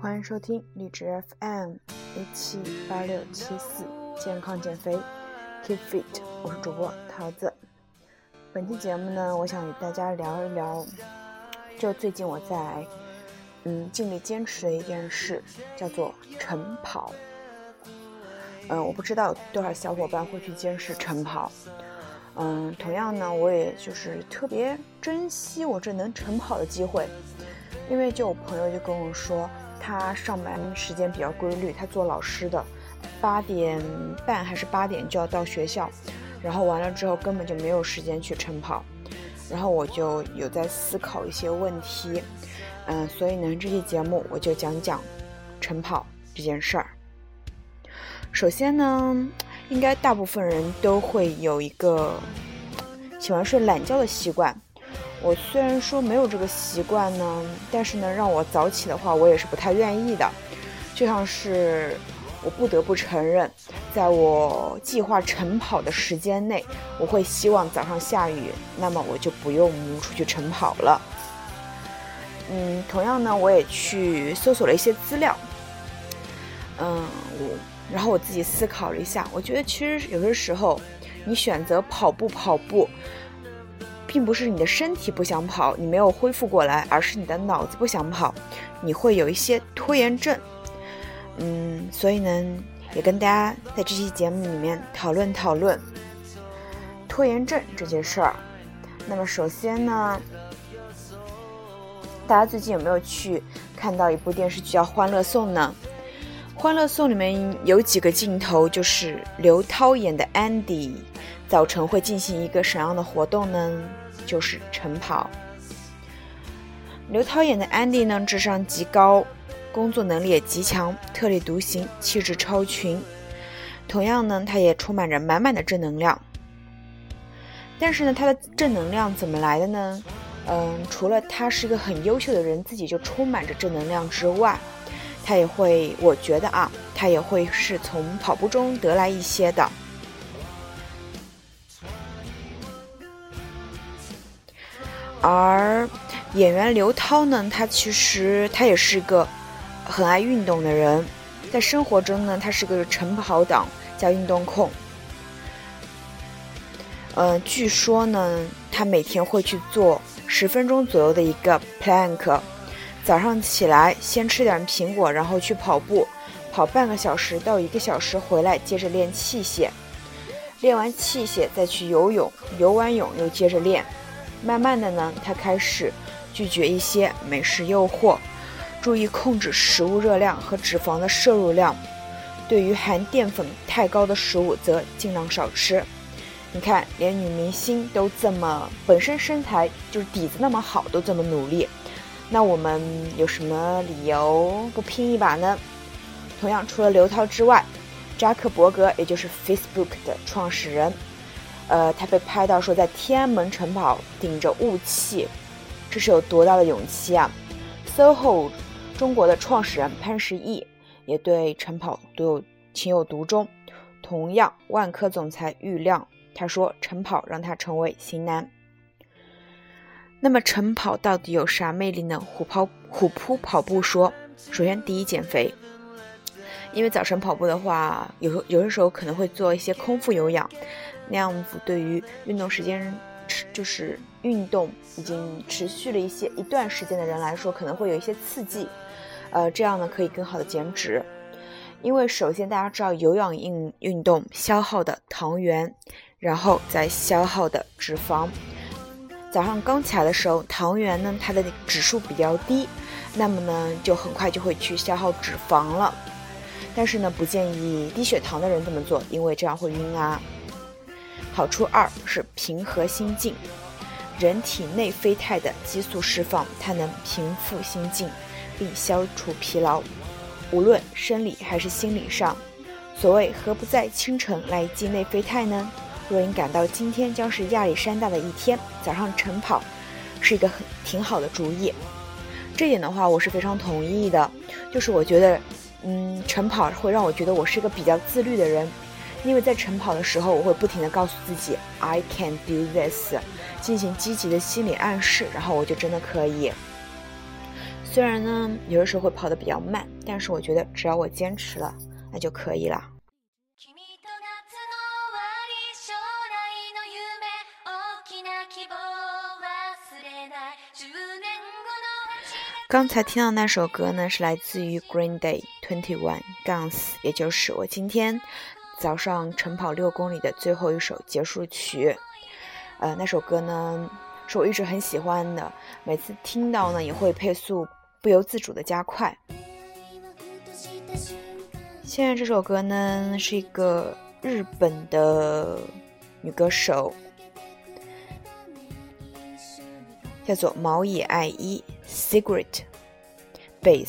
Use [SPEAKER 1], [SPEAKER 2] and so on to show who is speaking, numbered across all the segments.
[SPEAKER 1] 欢迎收听荔枝 FM 一七八六七四健康减肥，Keep Fit，我是主播桃子。本期节目呢，我想与大家聊一聊，就最近我在嗯尽力坚持的一件事，叫做晨跑。嗯，我不知道有多少小伙伴会去坚持晨跑。嗯，同样呢，我也就是特别珍惜我这能晨跑的机会，因为就我朋友就跟我说。他上班时间比较规律，他做老师的，八点半还是八点就要到学校，然后完了之后根本就没有时间去晨跑，然后我就有在思考一些问题，嗯，所以呢这期节目我就讲讲晨跑这件事儿。首先呢，应该大部分人都会有一个喜欢睡懒觉的习惯。我虽然说没有这个习惯呢，但是呢，让我早起的话，我也是不太愿意的。就像是我不得不承认，在我计划晨跑的时间内，我会希望早上下雨，那么我就不用出去晨跑了。嗯，同样呢，我也去搜索了一些资料。嗯，我然后我自己思考了一下，我觉得其实有些时候，你选择跑步跑步。并不是你的身体不想跑，你没有恢复过来，而是你的脑子不想跑，你会有一些拖延症。嗯，所以呢，也跟大家在这期节目里面讨论讨论拖延症这件事儿。那么首先呢，大家最近有没有去看到一部电视剧叫《欢乐颂》呢？《欢乐颂》里面有几个镜头，就是刘涛演的 Andy。早晨会进行一个什么样的活动呢？就是晨跑。刘涛演的 Andy 呢，智商极高，工作能力也极强，特立独行，气质超群。同样呢，他也充满着满满的正能量。但是呢，他的正能量怎么来的呢？嗯，除了他是一个很优秀的人，自己就充满着正能量之外，他也会，我觉得啊，他也会是从跑步中得来一些的。而演员刘涛呢，他其实他也是个很爱运动的人，在生活中呢，他是个晨跑党加运动控。嗯，据说呢，他每天会去做十分钟左右的一个 plank，早上起来先吃点苹果，然后去跑步，跑半个小时到一个小时回来，接着练器械，练完器械再去游泳，游完泳又接着练。慢慢的呢，他开始拒绝一些美食诱惑，注意控制食物热量和脂肪的摄入量。对于含淀粉太高的食物，则尽量少吃。你看，连女明星都这么本身身材就是底子那么好，都这么努力，那我们有什么理由不拼一把呢？同样，除了刘涛之外，扎克伯格也就是 Facebook 的创始人。呃，他被拍到说在天安门晨跑，顶着雾气，这是有多大的勇气啊！SOHO 中国的创始人潘石屹也对晨跑都有情有独钟。同样，万科总裁郁亮他说晨跑让他成为型男。那么晨跑到底有啥魅力呢？虎跑虎扑跑步说，首先第一减肥，因为早晨跑步的话，有有的时候可能会做一些空腹有氧。那样子对于运动时间持就是运动已经持续了一些一段时间的人来说，可能会有一些刺激，呃，这样呢可以更好的减脂。因为首先大家知道有氧运运动消耗的糖原，然后再消耗的脂肪。早上刚起来的时候，糖原呢它的指数比较低，那么呢就很快就会去消耗脂肪了。但是呢不建议低血糖的人这么做，因为这样会晕啊。好处二是平和心境，人体内啡肽的激素释放，它能平复心境，并消除疲劳，无论生理还是心理上。所谓何不在清晨来一剂内啡肽呢？若你感到今天将是亚历山大的一天，早上晨跑是一个很挺好的主意。这点的话，我是非常同意的。就是我觉得，嗯，晨跑会让我觉得我是一个比较自律的人。因为在晨跑的时候，我会不停的告诉自己 "I can do this"，进行积极的心理暗示，然后我就真的可以。虽然呢，有的时候会跑得比较慢，但是我觉得只要我坚持了，那就可以了。刚才听到那首歌呢，是来自于 Green Day Twenty One Guns，也就是我今天早上晨跑六公里的最后一首结束曲。呃，那首歌呢，是我一直很喜欢的，每次听到呢，也会配速不由自主的加快。现在这首歌呢，是一个日本的女歌手，叫做毛野爱一。Secret Base。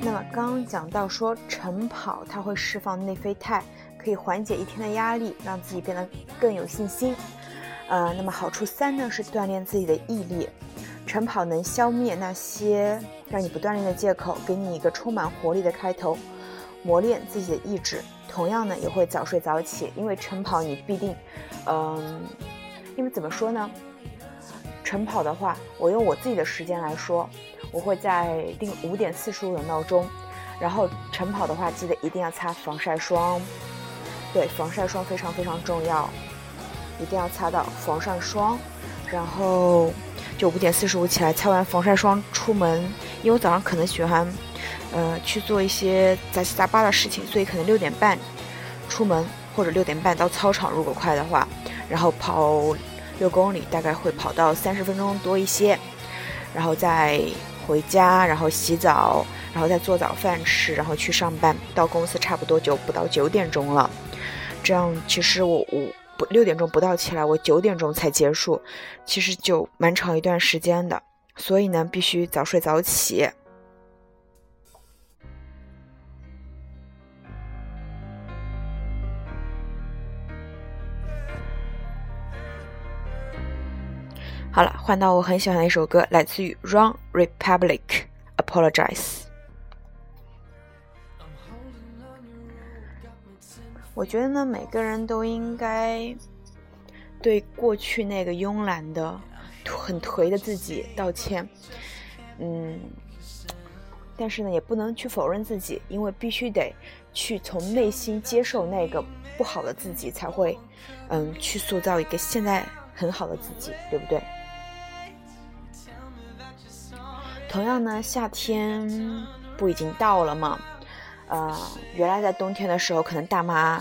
[SPEAKER 1] 那么刚刚讲到说晨跑，它会释放内啡肽，可以缓解一天的压力，让自己变得更有信心。呃，那么好处三呢是锻炼自己的毅力。晨跑能消灭那些让你不锻炼的借口，给你一个充满活力的开头，磨练自己的意志。同样呢，也会早睡早起，因为晨跑你必定，嗯，因为怎么说呢？晨跑的话，我用我自己的时间来说，我会在定五点四十五的闹钟，然后晨跑的话，记得一定要擦防晒霜，对，防晒霜非常非常重要，一定要擦到防晒霜，然后就五点四十五起来，擦完防晒霜出门，因为我早上可能喜欢。呃，去做一些杂七杂八的事情，所以可能六点半出门，或者六点半到操场，如果快的话，然后跑六公里，大概会跑到三十分钟多一些，然后再回家，然后洗澡，然后再做早饭吃，然后去上班，到公司差不多就不到九点钟了。这样其实我五六点钟不到起来，我九点钟才结束，其实就蛮长一段时间的，所以呢，必须早睡早起。好了，换到我很喜欢的一首歌，来自于 Run Republic，《Apologize》。我觉得呢，每个人都应该对过去那个慵懒的、很颓的自己道歉。嗯，但是呢，也不能去否认自己，因为必须得去从内心接受那个不好的自己，才会嗯去塑造一个现在很好的自己，对不对？同样呢，夏天不已经到了吗？呃，原来在冬天的时候，可能大妈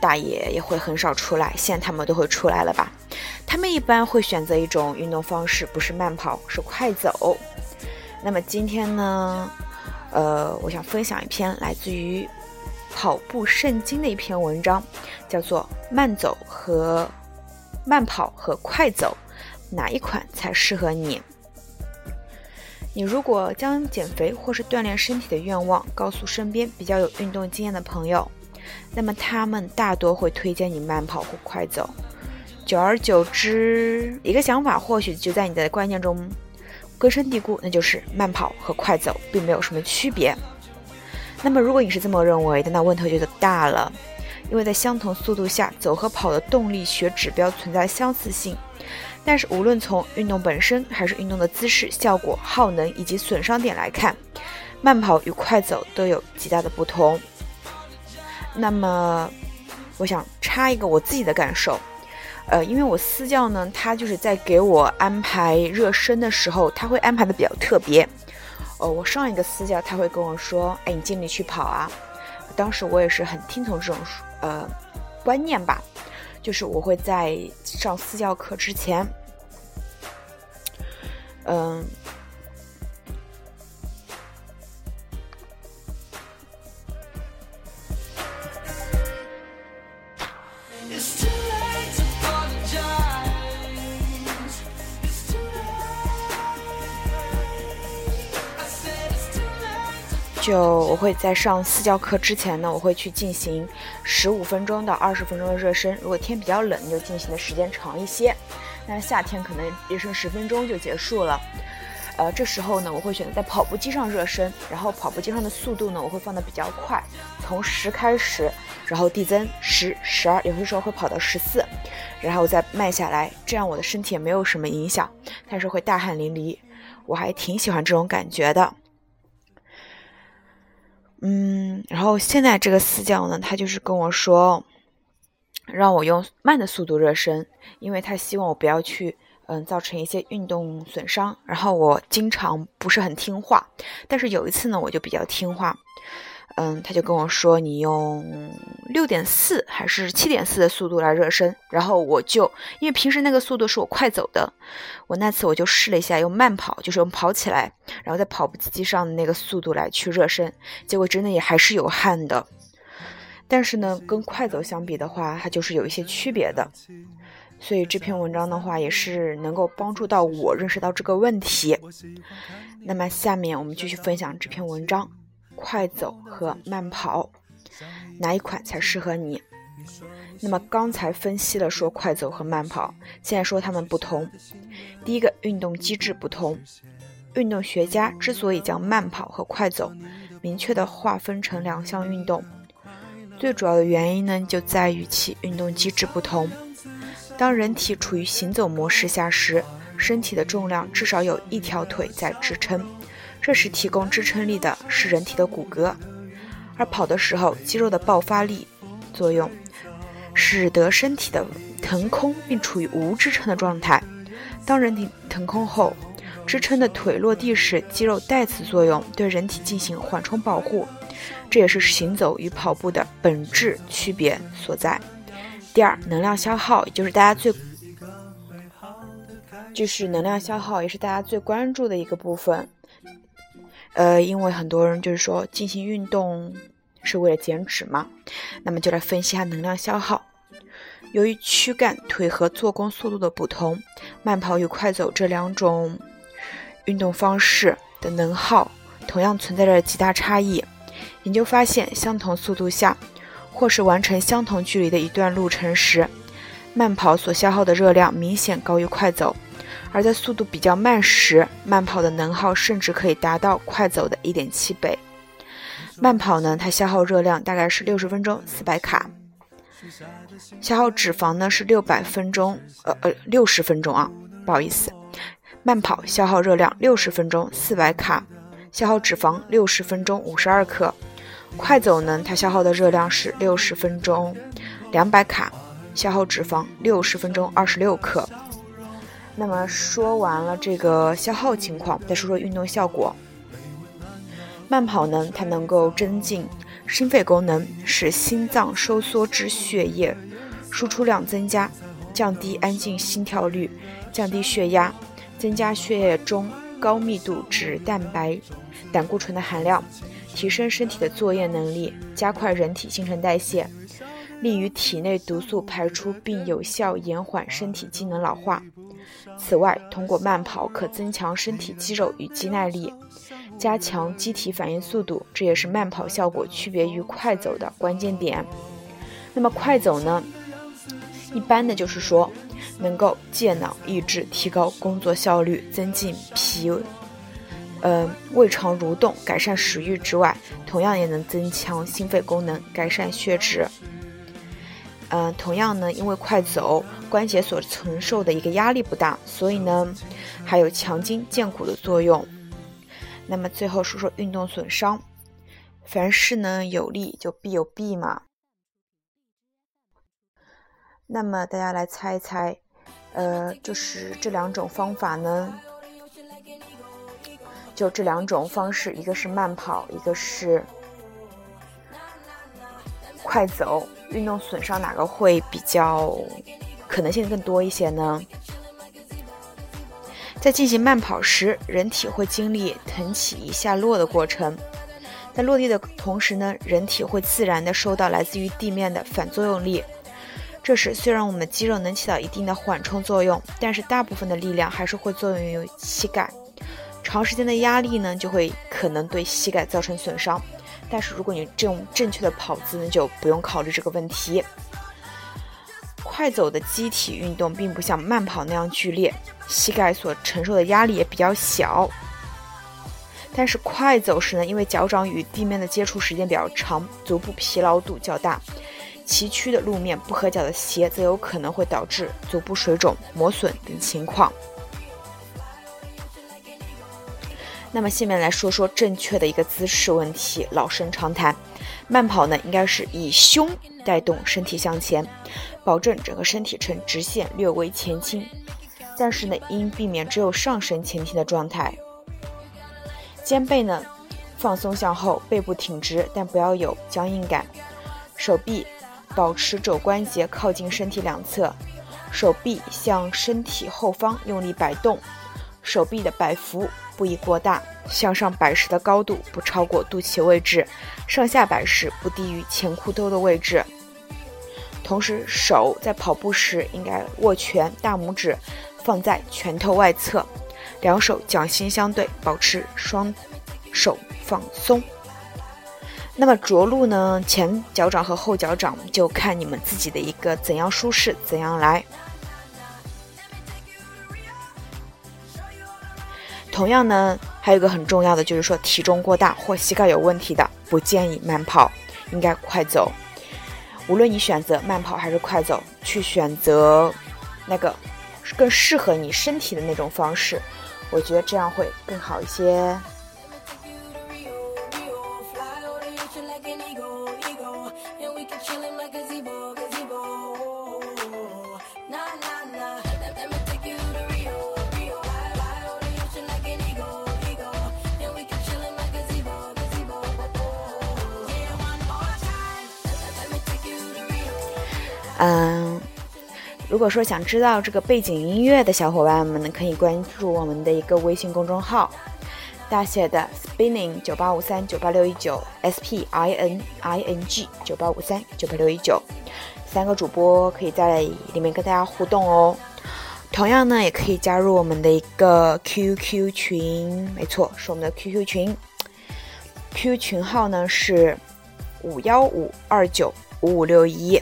[SPEAKER 1] 大爷也会很少出来，现在他们都会出来了吧？他们一般会选择一种运动方式，不是慢跑，是快走。那么今天呢，呃，我想分享一篇来自于跑步圣经的一篇文章，叫做《慢走和慢跑和快走哪一款才适合你》。你如果将减肥或是锻炼身体的愿望告诉身边比较有运动经验的朋友，那么他们大多会推荐你慢跑或快走。久而久之，一个想法或许就在你的观念中根深蒂固，那就是慢跑和快走并没有什么区别。那么如果你是这么认为的，那问题就大了，因为在相同速度下，走和跑的动力学指标存在相似性。但是，无论从运动本身，还是运动的姿势、效果、耗能以及损伤点来看，慢跑与快走都有极大的不同。那么，我想插一个我自己的感受，呃，因为我私教呢，他就是在给我安排热身的时候，他会安排的比较特别。呃，我上一个私教他会跟我说：“哎，你尽力去跑啊。”当时我也是很听从这种呃观念吧。就是我会在上私教课之前，嗯。就我会在上私教课之前呢，我会去进行十五分钟到二十分钟的热身。如果天比较冷，就进行的时间长一些。但是夏天可能热身十分钟就结束了。呃，这时候呢，我会选择在跑步机上热身，然后跑步机上的速度呢，我会放的比较快，从十开始，然后递增十、十二，有些时候会跑到十四，然后再慢下来，这样我的身体也没有什么影响，但是会大汗淋漓，我还挺喜欢这种感觉的。嗯，然后现在这个私教呢，他就是跟我说，让我用慢的速度热身，因为他希望我不要去。嗯，造成一些运动损伤，然后我经常不是很听话，但是有一次呢，我就比较听话。嗯，他就跟我说，你用六点四还是七点四的速度来热身，然后我就因为平时那个速度是我快走的，我那次我就试了一下用慢跑，就是用跑起来，然后在跑步机上的那个速度来去热身，结果真的也还是有汗的。但是呢，跟快走相比的话，它就是有一些区别的。所以这篇文章的话，也是能够帮助到我认识到这个问题。那么下面我们继续分享这篇文章：快走和慢跑，哪一款才适合你？那么刚才分析了说快走和慢跑，现在说它们不同。第一个，运动机制不同。运动学家之所以将慢跑和快走明确的划分成两项运动，最主要的原因呢，就在于其运动机制不同。当人体处于行走模式下时，身体的重量至少有一条腿在支撑，这时提供支撑力的是人体的骨骼；而跑的时候，肌肉的爆发力作用，使得身体的腾空并处于无支撑的状态。当人体腾空后，支撑的腿落地时，肌肉带此作用，对人体进行缓冲保护。这也是行走与跑步的本质区别所在。第二，能量消耗，也就是大家最，就是能量消耗，也是大家最关注的一个部分。呃，因为很多人就是说进行运动是为了减脂嘛，那么就来分析一下能量消耗。由于躯干、腿和做工速度的不同，慢跑与快走这两种运动方式的能耗同样存在着极大差异。研究发现，相同速度下。或是完成相同距离的一段路程时，慢跑所消耗的热量明显高于快走；而在速度比较慢时，慢跑的能耗甚至可以达到快走的一点七倍。慢跑呢，它消耗热量大概是六十分钟四百卡，消耗脂肪呢是六百分钟，呃呃六十分钟啊，不好意思，慢跑消耗热量六十分钟四百卡，消耗脂肪六十分钟五十二克。快走呢，它消耗的热量是六十分钟两百卡，消耗脂肪六十分钟二十六克。那么说完了这个消耗情况，再说说运动效果。慢跑呢，它能够增进心肺功能，使心脏收缩至血液输出量增加，降低安静心跳率，降低血压，增加血液中高密度脂蛋白、胆固醇的含量。提升身体的作业能力，加快人体新陈代谢，利于体内毒素排出，并有效延缓身体机能老化。此外，通过慢跑可增强身体肌肉与肌耐力，加强机体反应速度，这也是慢跑效果区别于快走的关键点。那么快走呢？一般的就是说，能够健脑益智，提高工作效率，增进脾。呃，胃肠蠕动，改善食欲之外，同样也能增强心肺功能，改善血脂。嗯，同样呢，因为快走，关节所承受的一个压力不大，所以呢，还有强筋健骨的作用。那么最后说说运动损伤，凡事呢有利就必有弊嘛。那么大家来猜一猜，呃，就是这两种方法呢？就这两种方式，一个是慢跑，一个是快走。运动损伤哪个会比较可能性更多一些呢？在进行慢跑时，人体会经历腾起、下落的过程。在落地的同时呢，人体会自然的受到来自于地面的反作用力。这时，虽然我们的肌肉能起到一定的缓冲作用，但是大部分的力量还是会作用于膝盖。长时间的压力呢，就会可能对膝盖造成损伤。但是如果你这种正确的跑姿呢，就不用考虑这个问题。快走的机体运动并不像慢跑那样剧烈，膝盖所承受的压力也比较小。但是快走时呢，因为脚掌与地面的接触时间比较长，足部疲劳度较大，崎岖的路面、不合脚的鞋则有可能会导致足部水肿、磨损等情况。那么下面来说说正确的一个姿势问题，老生常谈，慢跑呢应该是以胸带动身体向前，保证整个身体呈直线略微前倾，但是呢应避免只有上身前倾的状态。肩背呢放松向后，背部挺直，但不要有僵硬感。手臂保持肘关节靠近身体两侧，手臂向身体后方用力摆动，手臂的摆幅不宜过大，向上摆时的高度不超过肚脐位置，上下摆时不低于前裤兜的位置。同时，手在跑步时应该握拳，大拇指放在拳头外侧。两手掌心相对，保持双手放松。那么着陆呢？前脚掌和后脚掌就看你们自己的一个怎样舒适，怎样来。同样呢，还有一个很重要的就是说，体重过大或膝盖有问题的，不建议慢跑，应该快走。无论你选择慢跑还是快走，去选择那个更适合你身体的那种方式。我觉得这样会更好一些。说想知道这个背景音乐的小伙伴们呢，可以关注我们的一个微信公众号，大写的 spinning 九八五三九八六一九 s p i n i n g 九八五三九八六一九，三个主播可以在里面跟大家互动哦。同样呢，也可以加入我们的一个 QQ 群，没错，是我们的 QQ 群，QQ 群号呢是五幺五二九五五六一。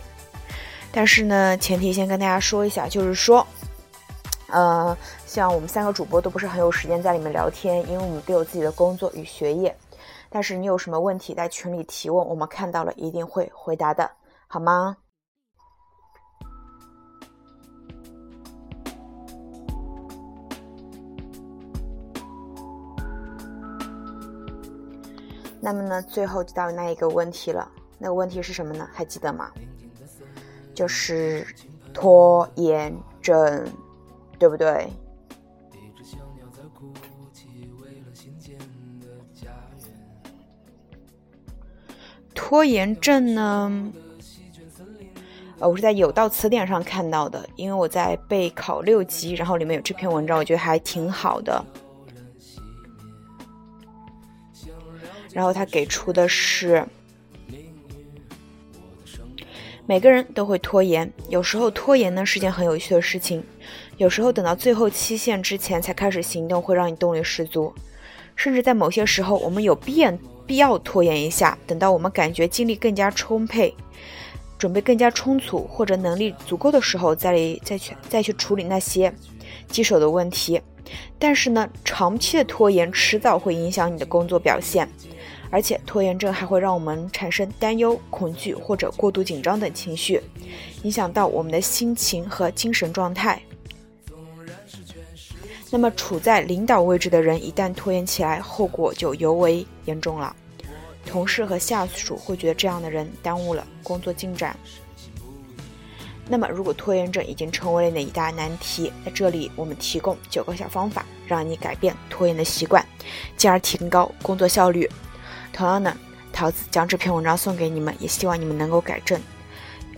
[SPEAKER 1] 但是呢，前提先跟大家说一下，就是说，呃，像我们三个主播都不是很有时间在里面聊天，因为我们都有自己的工作与学业。但是你有什么问题在群里提问，我们看到了一定会回答的，好吗？那么呢，最后就到那一个问题了，那个问题是什么呢？还记得吗？就是拖延症，对不对？拖延症呢？呃，我是在有道词典上看到的，因为我在备考六级，然后里面有这篇文章，我觉得还挺好的。然后他给出的是。每个人都会拖延，有时候拖延呢是件很有趣的事情，有时候等到最后期限之前才开始行动，会让你动力十足，甚至在某些时候，我们有必要必要拖延一下，等到我们感觉精力更加充沛，准备更加充足或者能力足够的时候，再再去再去处理那些棘手的问题。但是呢，长期的拖延迟早会影响你的工作表现。而且拖延症还会让我们产生担忧、恐惧或者过度紧张等情绪，影响到我们的心情和精神状态。那么，处在领导位置的人一旦拖延起来，后果就尤为严重了。同事和下属会觉得这样的人耽误了工作进展。那么，如果拖延症已经成为了你一大难题，在这里我们提供九个小方法，让你改变拖延的习惯，进而提高工作效率。同样的，桃子将这篇文章送给你们，也希望你们能够改正。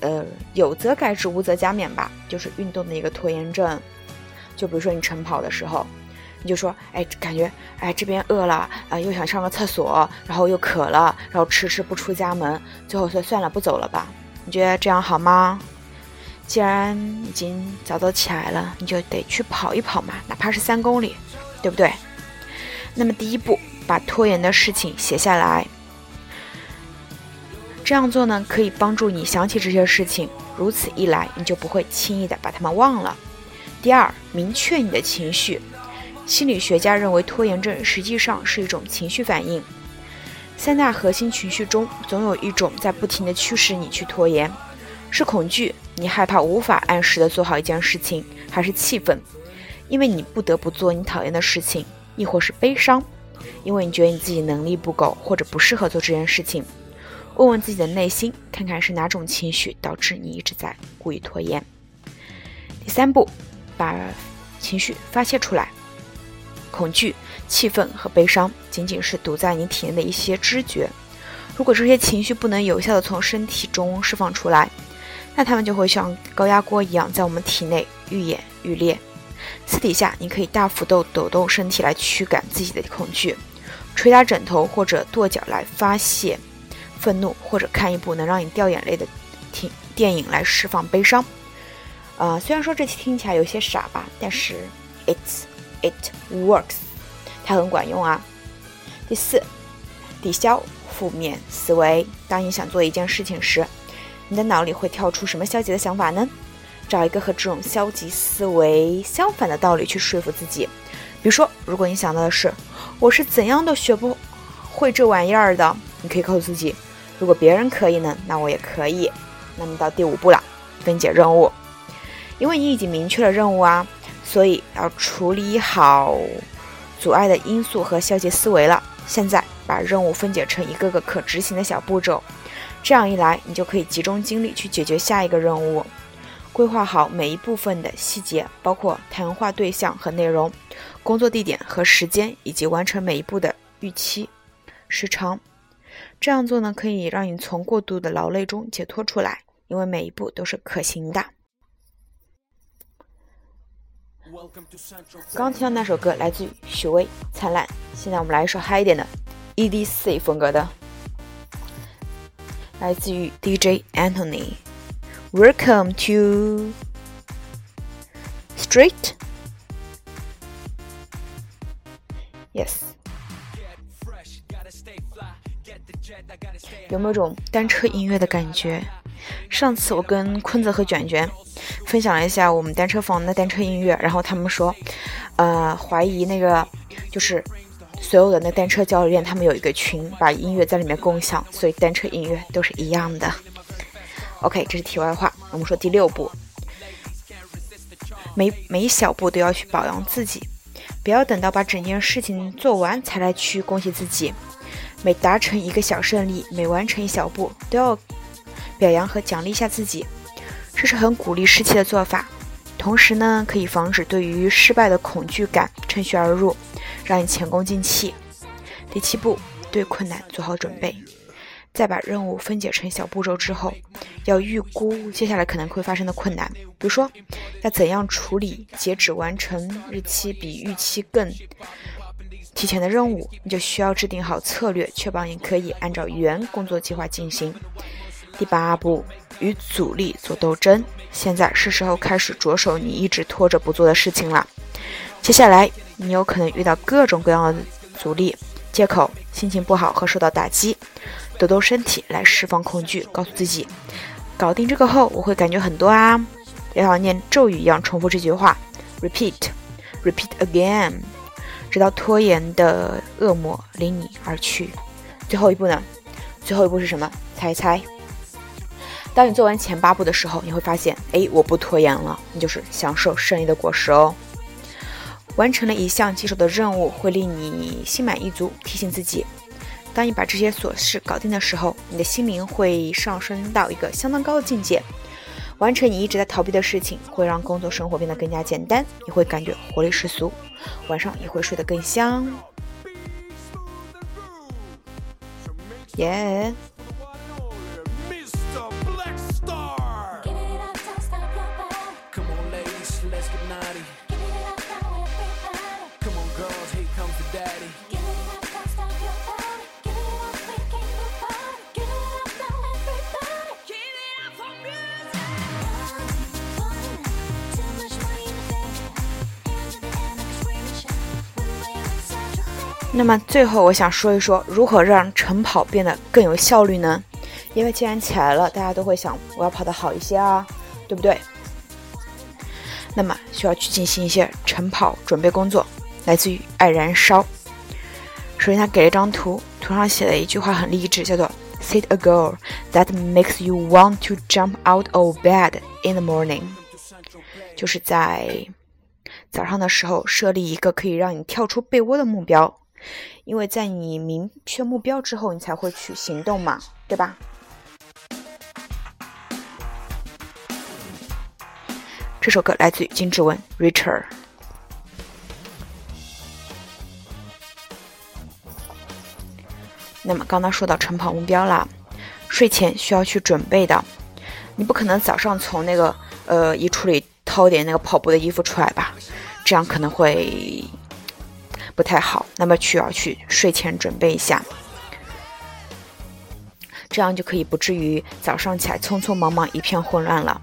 [SPEAKER 1] 呃，有则改之，无则加勉吧。就是运动的一个拖延症。就比如说你晨跑的时候，你就说，哎，感觉，哎，这边饿了，啊，又想上个厕所，然后又渴了，然后迟迟不出家门，最后说算了，不走了吧？你觉得这样好吗？既然已经早早起来了，你就得去跑一跑嘛，哪怕是三公里，对不对？那么第一步。把拖延的事情写下来，这样做呢，可以帮助你想起这些事情。如此一来，你就不会轻易的把它们忘了。第二，明确你的情绪，心理学家认为，拖延症实际上是一种情绪反应。三大核心情绪中，总有一种在不停地驱使你去拖延：是恐惧，你害怕无法按时的做好一件事情；还是气愤，因为你不得不做你讨厌的事情；亦或是悲伤，因为你觉得你自己能力不够或者不适合做这件事情。问问自己的内心，看看是哪种情绪导致你一直在故意拖延。第三步，把情绪发泄出来。恐惧、气愤和悲伤仅仅是堵在你体内的一些知觉。如果这些情绪不能有效的从身体中释放出来，那它们就会像高压锅一样在我们体内愈演愈烈。私底下，你可以大幅度抖动身体来驱赶自己的恐惧，捶打枕头或者跺脚来发泄愤怒，或者看一部能让你掉眼泪的电电影来释放悲伤。啊，虽然说这听起来有些傻吧，但是 it's。It works，它很管用啊。第四，抵消负面思维。当你想做一件事情时，你的脑里会跳出什么消极的想法呢？找一个和这种消极思维相反的道理去说服自己。比如说，如果你想到的是“我是怎样都学不会这玩意儿的”，你可以告诉自己：“如果别人可以呢，那我也可以。”那么到第五步了，分解任务，因为你已经明确了任务啊。所以要处理好阻碍的因素和消极思维了。现在把任务分解成一个个可执行的小步骤，这样一来，你就可以集中精力去解决下一个任务。规划好每一部分的细节，包括谈话对象和内容、工作地点和时间，以及完成每一步的预期时长。这样做呢，可以让你从过度的劳累中解脱出来，因为每一步都是可行的。刚听到那首歌来自于许巍《灿烂》，现在我们来一首嗨一点的 EDC 风格的，来自于 DJ Anthony。Welcome to Street。Yes。有没有种单车音乐的感觉？上次我跟坤子和卷卷分享了一下我们单车房的单车音乐，然后他们说，呃，怀疑那个就是所有的那单车教练他们有一个群，把音乐在里面共享，所以单车音乐都是一样的。OK，这是题外话。我们说第六步，每每一小步都要去表扬自己，不要等到把整件事情做完才来去恭喜自己。每达成一个小胜利，每完成一小步，都要。表扬和奖励一下自己，这是很鼓励士气的做法。同时呢，可以防止对于失败的恐惧感趁虚而入，让你前功尽弃。第七步，对困难做好准备。再把任务分解成小步骤之后，要预估接下来可能会发生的困难。比如说，要怎样处理截止完成日期比预期更提前的任务，你就需要制定好策略，确保你可以按照原工作计划进行。第八步，与阻力做斗争。现在是时候开始着手你一直拖着不做的事情了。接下来，你有可能遇到各种各样的阻力、借口、心情不好和受到打击。抖抖身体来释放恐惧，告诉自己，搞定这个后，我会感觉很多啊。要像念咒语一样重复这句话：repeat，repeat again，直到拖延的恶魔离你而去。最后一步呢？最后一步是什么？猜一猜。当你做完前八步的时候，你会发现，哎，我不拖延了，你就是享受胜利的果实哦。完成了一项棘手的任务，会令你心满意足。提醒自己，当你把这些琐事搞定的时候，你的心灵会上升到一个相当高的境界。完成你一直在逃避的事情，会让工作生活变得更加简单，你会感觉活力十足，晚上也会睡得更香。耶。那么最后，我想说一说如何让晨跑变得更有效率呢？因为既然起来了，大家都会想我要跑得好一些啊，对不对？那么需要去进行一些晨跑准备工作。来自于《爱燃烧》。首先，他给了一张图，图上写了一句话很励志，叫做 “Set a goal that makes you want to jump out of bed in the morning”，就是在早上的时候设立一个可以让你跳出被窝的目标，因为在你明确目标之后，你才会去行动嘛，对吧？这首歌来自于金志文，Richard。那么刚刚说到晨跑目标啦，睡前需要去准备的，你不可能早上从那个呃衣橱里掏点那个跑步的衣服出来吧，这样可能会不太好。那么需要去睡前准备一下，这样就可以不至于早上起来匆匆忙忙一片混乱了。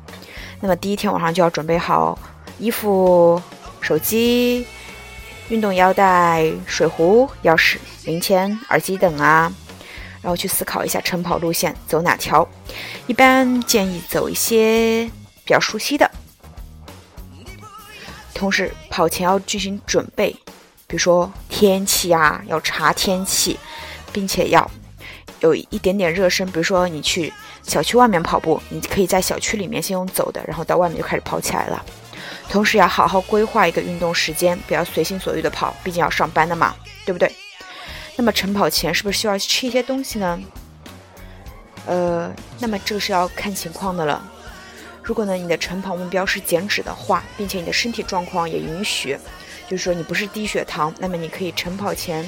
[SPEAKER 1] 那么第一天晚上就要准备好衣服、手机、运动腰带、水壶、钥匙、零钱、耳机等啊，然后去思考一下晨跑路线走哪条。一般建议走一些比较熟悉的。同时跑前要进行准备，比如说天气啊，要查天气，并且要有一点点热身，比如说你去。小区外面跑步，你可以在小区里面先用走的，然后到外面就开始跑起来了。同时要好好规划一个运动时间，不要随心所欲的跑，毕竟要上班的嘛，对不对？那么晨跑前是不是需要吃一些东西呢？呃，那么这个是要看情况的了。如果呢你的晨跑目标是减脂的话，并且你的身体状况也允许，就是说你不是低血糖，那么你可以晨跑前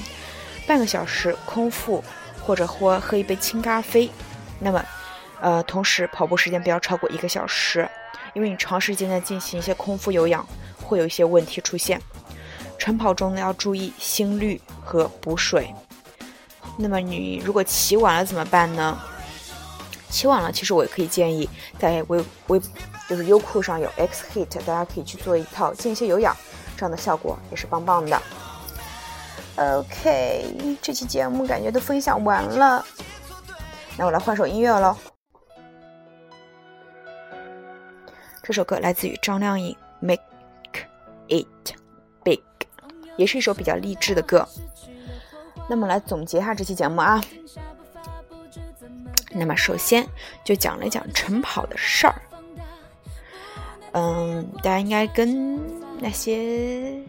[SPEAKER 1] 半个小时空腹，或者喝喝一杯清咖啡。那么呃，同时跑步时间不要超过一个小时，因为你长时间的进行一些空腹有氧，会有一些问题出现。晨跑中呢要注意心率和补水。那么你如果起晚了怎么办呢？起晚了，其实我也可以建议在微微就是优酷上有 X Hit，大家可以去做一套间歇有氧，这样的效果也是棒棒的。OK，这期节目感觉都分享完了，那我来换首音乐喽。这首歌来自于张靓颖，《Make It Big》，也是一首比较励志的歌。那么来总结一下这期节目啊。那么首先就讲了讲晨跑的事儿。嗯，大家应该跟那些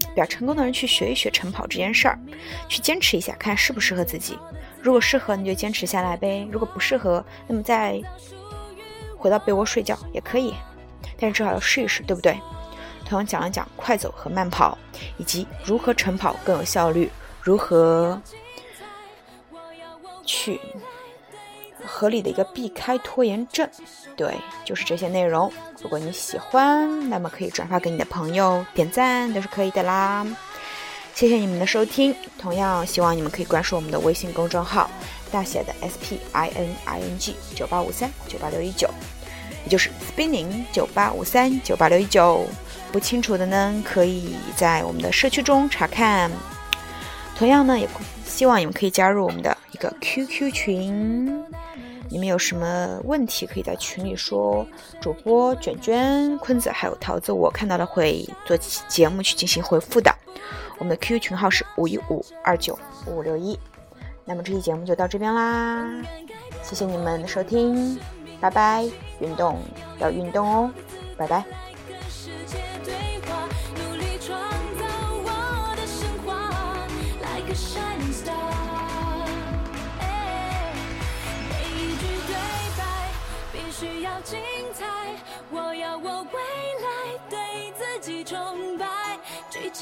[SPEAKER 1] 比较成功的人去学一学晨跑这件事儿，去坚持一下，看适不适合自己。如果适合，你就坚持下来呗；如果不适合，那么再。回到被窝睡觉也可以，但是至少要试一试，对不对？同样讲了讲快走和慢跑，以及如何晨跑更有效率，如何去合理的一个避开拖延症。对，就是这些内容。如果你喜欢，那么可以转发给你的朋友，点赞都是可以的啦。谢谢你们的收听，同样希望你们可以关注我们的微信公众号，大写的 S P I N I N G 九八五三九八六一九。也就是 spinning 九八五三九八六一九，不清楚的呢，可以在我们的社区中查看。同样呢，也希望你们可以加入我们的一个 QQ 群。你们有什么问题，可以在群里说。主播卷卷、坤子还有桃子，我看到了会做节目去进行回复的。我们的 QQ 群号是五一五二九五六一。那么这期节目就到这边啦，谢谢你们的收听。拜拜，运动要运动哦，拜拜。精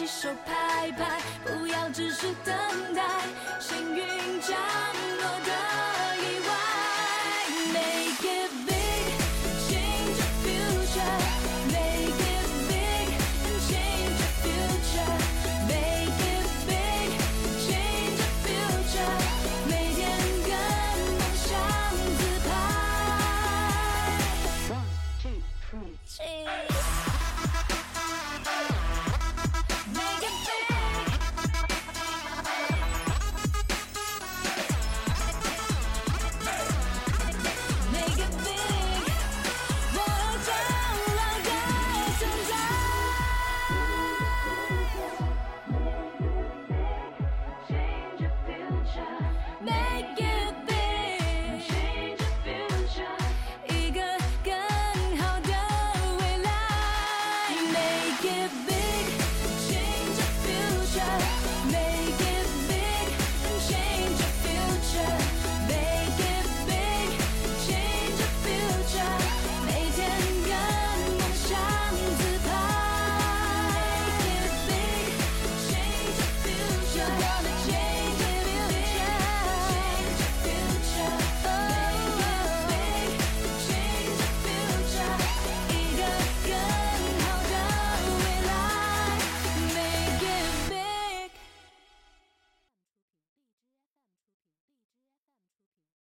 [SPEAKER 1] 手拍拍，不要只是等待幸运降临。